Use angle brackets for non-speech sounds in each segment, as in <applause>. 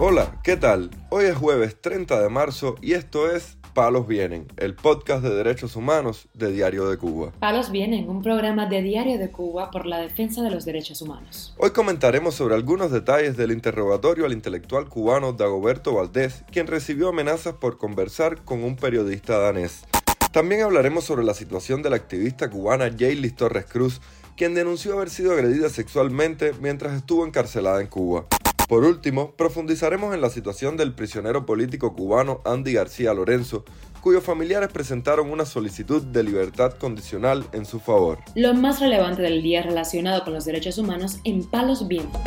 Hola, ¿qué tal? Hoy es jueves 30 de marzo y esto es Palos Vienen, el podcast de derechos humanos de Diario de Cuba. Palos Vienen, un programa de Diario de Cuba por la defensa de los derechos humanos. Hoy comentaremos sobre algunos detalles del interrogatorio al intelectual cubano Dagoberto Valdés, quien recibió amenazas por conversar con un periodista danés. También hablaremos sobre la situación de la activista cubana Jaylis Torres Cruz, quien denunció haber sido agredida sexualmente mientras estuvo encarcelada en Cuba. Por último, profundizaremos en la situación del prisionero político cubano Andy García Lorenzo, cuyos familiares presentaron una solicitud de libertad condicional en su favor. Lo más relevante del día relacionado con los derechos humanos en Palos Vientos.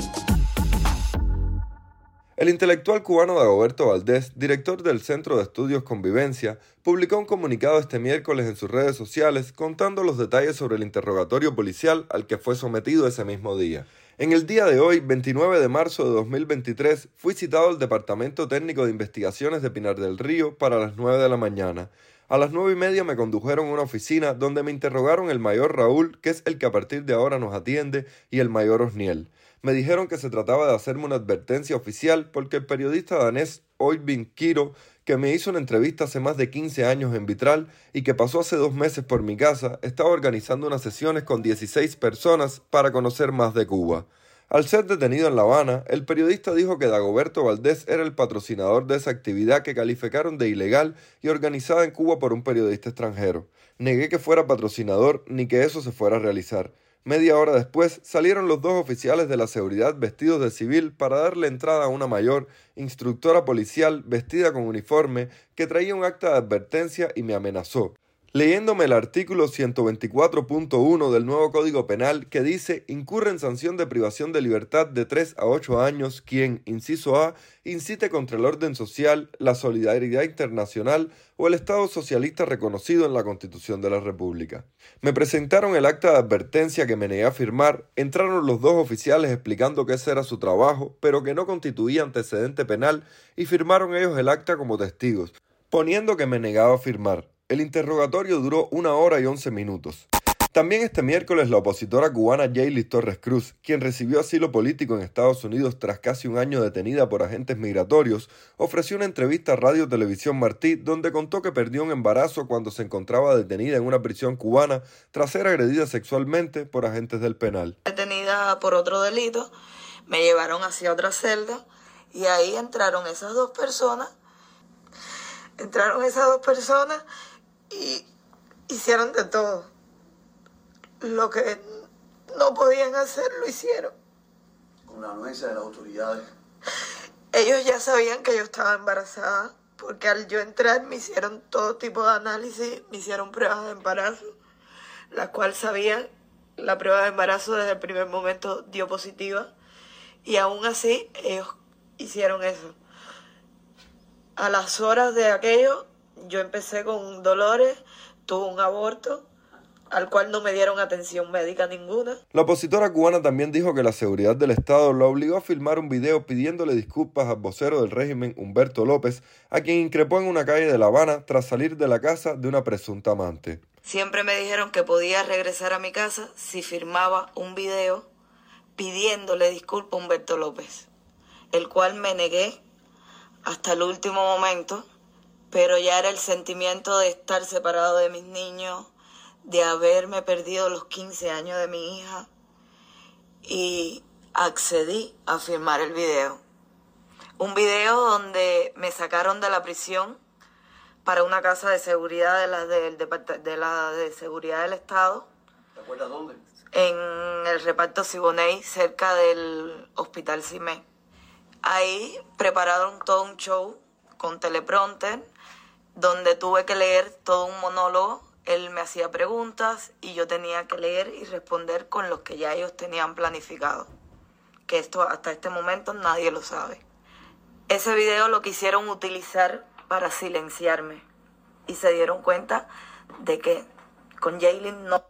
El intelectual cubano Dagoberto Valdés, director del Centro de Estudios Convivencia, publicó un comunicado este miércoles en sus redes sociales contando los detalles sobre el interrogatorio policial al que fue sometido ese mismo día. En el día de hoy, 29 de marzo de 2023, fui citado al Departamento Técnico de Investigaciones de Pinar del Río para las 9 de la mañana. A las nueve y media me condujeron a una oficina donde me interrogaron el mayor Raúl, que es el que a partir de ahora nos atiende, y el mayor Osniel. Me dijeron que se trataba de hacerme una advertencia oficial porque el periodista danés Oyvind Kiro que me hizo una entrevista hace más de 15 años en Vitral y que pasó hace dos meses por mi casa, estaba organizando unas sesiones con 16 personas para conocer más de Cuba. Al ser detenido en La Habana, el periodista dijo que Dagoberto Valdés era el patrocinador de esa actividad que calificaron de ilegal y organizada en Cuba por un periodista extranjero. Negué que fuera patrocinador ni que eso se fuera a realizar. Media hora después salieron los dos oficiales de la seguridad vestidos de civil para darle entrada a una mayor, instructora policial vestida con uniforme, que traía un acta de advertencia y me amenazó leyéndome el artículo 124.1 del nuevo Código Penal que dice incurre en sanción de privación de libertad de 3 a 8 años quien, inciso A, incite contra el orden social, la solidaridad internacional o el Estado socialista reconocido en la Constitución de la República. Me presentaron el acta de advertencia que me negué a firmar, entraron los dos oficiales explicando que ese era su trabajo, pero que no constituía antecedente penal, y firmaron ellos el acta como testigos, poniendo que me negaba a firmar. El interrogatorio duró una hora y once minutos. También este miércoles la opositora cubana Jaylis Torres Cruz, quien recibió asilo político en Estados Unidos tras casi un año detenida por agentes migratorios, ofreció una entrevista a Radio Televisión Martí donde contó que perdió un embarazo cuando se encontraba detenida en una prisión cubana tras ser agredida sexualmente por agentes del penal. Detenida por otro delito, me llevaron hacia otra celda y ahí entraron esas dos personas. Entraron esas dos personas y hicieron de todo. Lo que no podían hacer, lo hicieron. Con la anuencia de las autoridades. Ellos ya sabían que yo estaba embarazada, porque al yo entrar me hicieron todo tipo de análisis, me hicieron pruebas de embarazo, la cual sabían, la prueba de embarazo desde el primer momento dio positiva, y aún así ellos hicieron eso. A las horas de aquello yo empecé con dolores, tuve un aborto, al cual no me dieron atención médica ninguna. La opositora cubana también dijo que la seguridad del Estado la obligó a filmar un video pidiéndole disculpas al vocero del régimen Humberto López, a quien increpó en una calle de La Habana tras salir de la casa de una presunta amante. Siempre me dijeron que podía regresar a mi casa si firmaba un video pidiéndole disculpas a Humberto López, el cual me negué hasta el último momento pero ya era el sentimiento de estar separado de mis niños, de haberme perdido los 15 años de mi hija y accedí a firmar el video. Un video donde me sacaron de la prisión para una casa de seguridad de la, de la de seguridad del Estado. ¿Te acuerdas dónde? En el reparto Siboney, cerca del Hospital Cimé. Ahí prepararon todo un show con teleprompter donde tuve que leer todo un monólogo. Él me hacía preguntas y yo tenía que leer y responder con los que ya ellos tenían planificado. Que esto hasta este momento nadie lo sabe. Ese video lo quisieron utilizar para silenciarme y se dieron cuenta de que con Jaylin no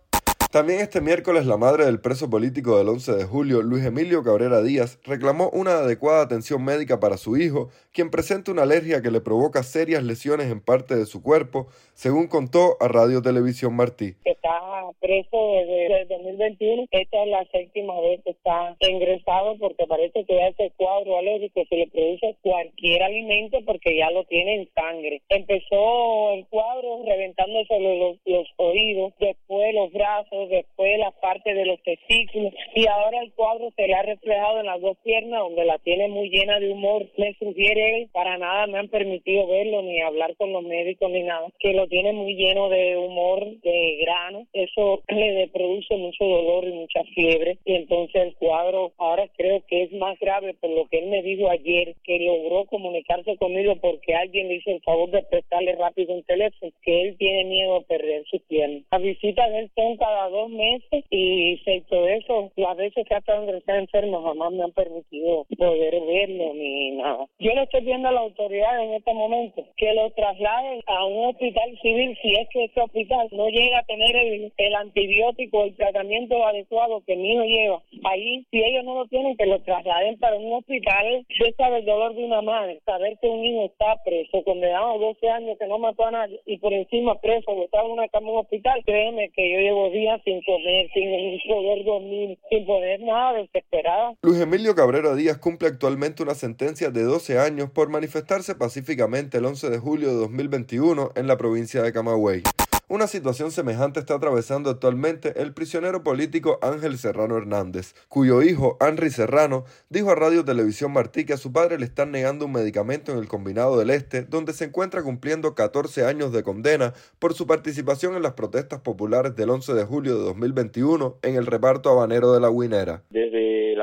también este miércoles la madre del preso político del 11 de julio, Luis Emilio Cabrera Díaz, reclamó una adecuada atención médica para su hijo, quien presenta una alergia que le provoca serias lesiones en parte de su cuerpo, según contó a Radio Televisión Martí. Está preso desde el 2021. Esta es la séptima vez que está ingresado porque parece que ese cuadro alérgico se le produce cualquier alimento porque ya lo tiene en sangre. Empezó el cuadro reventándose los, los oídos, después los brazos, después la parte de los testículos y ahora el cuadro se le ha reflejado en las dos piernas donde la tiene muy llena de humor. Me sugiere para nada me han permitido verlo ni hablar con los médicos ni nada, que lo tiene muy lleno de humor, de grano. Eso <clears throat> le produce mucho dolor y mucha fiebre y entonces el cuadro ahora creo que es más grave por lo que él me dijo ayer, que logró comunicarse conmigo porque alguien le hizo el favor de prestarle rápido un teléfono, que él tiene miedo a perder su pierna. Las visitas de él son cada dos meses y todo eso, las veces que ha estado enfermo jamás me han permitido poder verlo ni nada. Yo le estoy viendo a la autoridad en este momento que lo trasladen a un hospital civil si es que ese hospital no llega a tener el, el antibiótico, el tratamiento adecuado que mi hijo lleva. Ahí, si ellos no lo tienen, que lo trasladen para un hospital. Usted sabe el dolor de una madre, saber que un niño está preso, condenado a 12 años que no mató a nadie y por encima preso, está en una cama en un hospital. Créeme que yo llevo días sin comer, sin <laughs> poder dormir, sin poder nada, desesperada. Luis Emilio Cabrera Díaz cumple actualmente una sentencia de 12 años por manifestarse pacíficamente el 11 de julio de 2021 en la provincia de Camagüey. Una situación semejante está atravesando actualmente el prisionero político Ángel Serrano Hernández, cuyo hijo, Henry Serrano, dijo a Radio Televisión Martí que a su padre le están negando un medicamento en el Combinado del Este, donde se encuentra cumpliendo 14 años de condena por su participación en las protestas populares del 11 de julio de 2021 en el reparto habanero de la Guinera.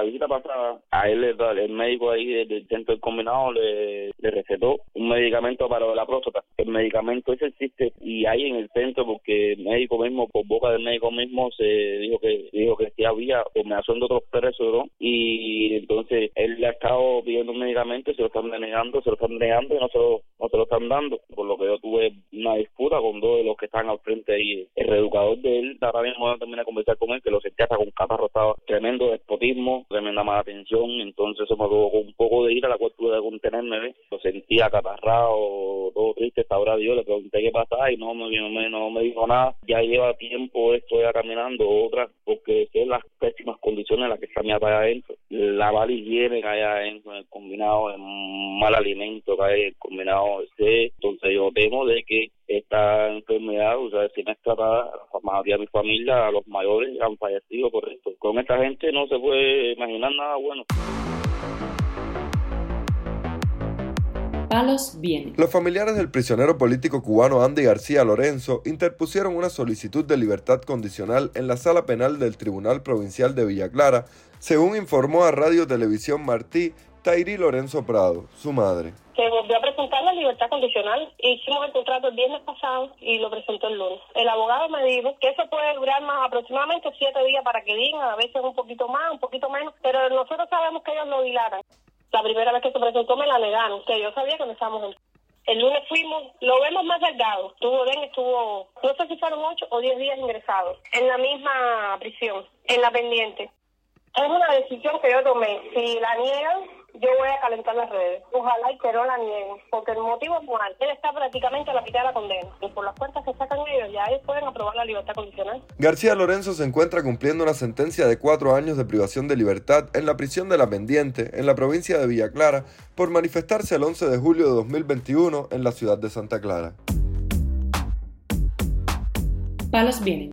Visita pasada, a él el médico ahí del centro del combinado le, recetó un medicamento para la próstata. El medicamento ese existe y hay en el centro porque el médico mismo, por boca del médico mismo, se dijo que dijo que sí había combinación de otros presos, Y entonces él le ha estado pidiendo un medicamento se lo están denegando, se lo están negando y no se lo, no se lo están dando. Por lo que yo tuve una disputa con dos de los que están al frente ahí. El reeducador de él, ahora mismo terminé de conversar con él, que lo sentía hasta con catarro, estaba tremendo despotismo, tremenda mala atención, entonces eso me provocó un poco de ira, la cual tuve contenerme, lo sentía catarrado, todo triste, ahora Dios, le pregunté qué pasaba y no me, no, no me dijo nada. Ya lleva tiempo esto ya caminando, otra, porque son las pésimas condiciones en las que está mi papá adentro. La mala higiene que adentro en el combinado, el mal alimento que hay combinado. Entonces yo temo de que esta enfermedad, o sea, si no es tratada, la mayoría de mi familia, los mayores han fallecido por esto. Con esta gente no se puede imaginar nada bueno. Palos. Los familiares del prisionero político cubano Andy García Lorenzo interpusieron una solicitud de libertad condicional en la sala penal del Tribunal Provincial de Villa Clara, según informó a Radio Televisión Martí Tairi Lorenzo Prado, su madre. Se volvió a presentar la libertad condicional. Hicimos el contrato el viernes pasado y lo presentó el lunes. El abogado me dijo que eso puede durar más aproximadamente siete días para que digan, a veces un poquito más, un poquito menos, pero nosotros sabemos que ellos lo dilaran. La primera vez que se presentó me la negaron, que yo sabía que no estábamos en... El lunes fuimos, lo vemos más delgado. Estuvo Den, estuvo, no sé si fueron ocho o diez días ingresados en la misma prisión, en la pendiente. Es una decisión que yo tomé. Si la niegan, yo voy a calentar las redes. Ojalá y que no la nieguen, porque el motivo es mal. Él está prácticamente a la mitad de la condena. Y por las cuentas que sacan ellos, ya ellos pueden aprobar la libertad condicional. García Lorenzo se encuentra cumpliendo una sentencia de cuatro años de privación de libertad en la prisión de La Pendiente, en la provincia de Villa Clara, por manifestarse el 11 de julio de 2021 en la ciudad de Santa Clara. Palos Vienen,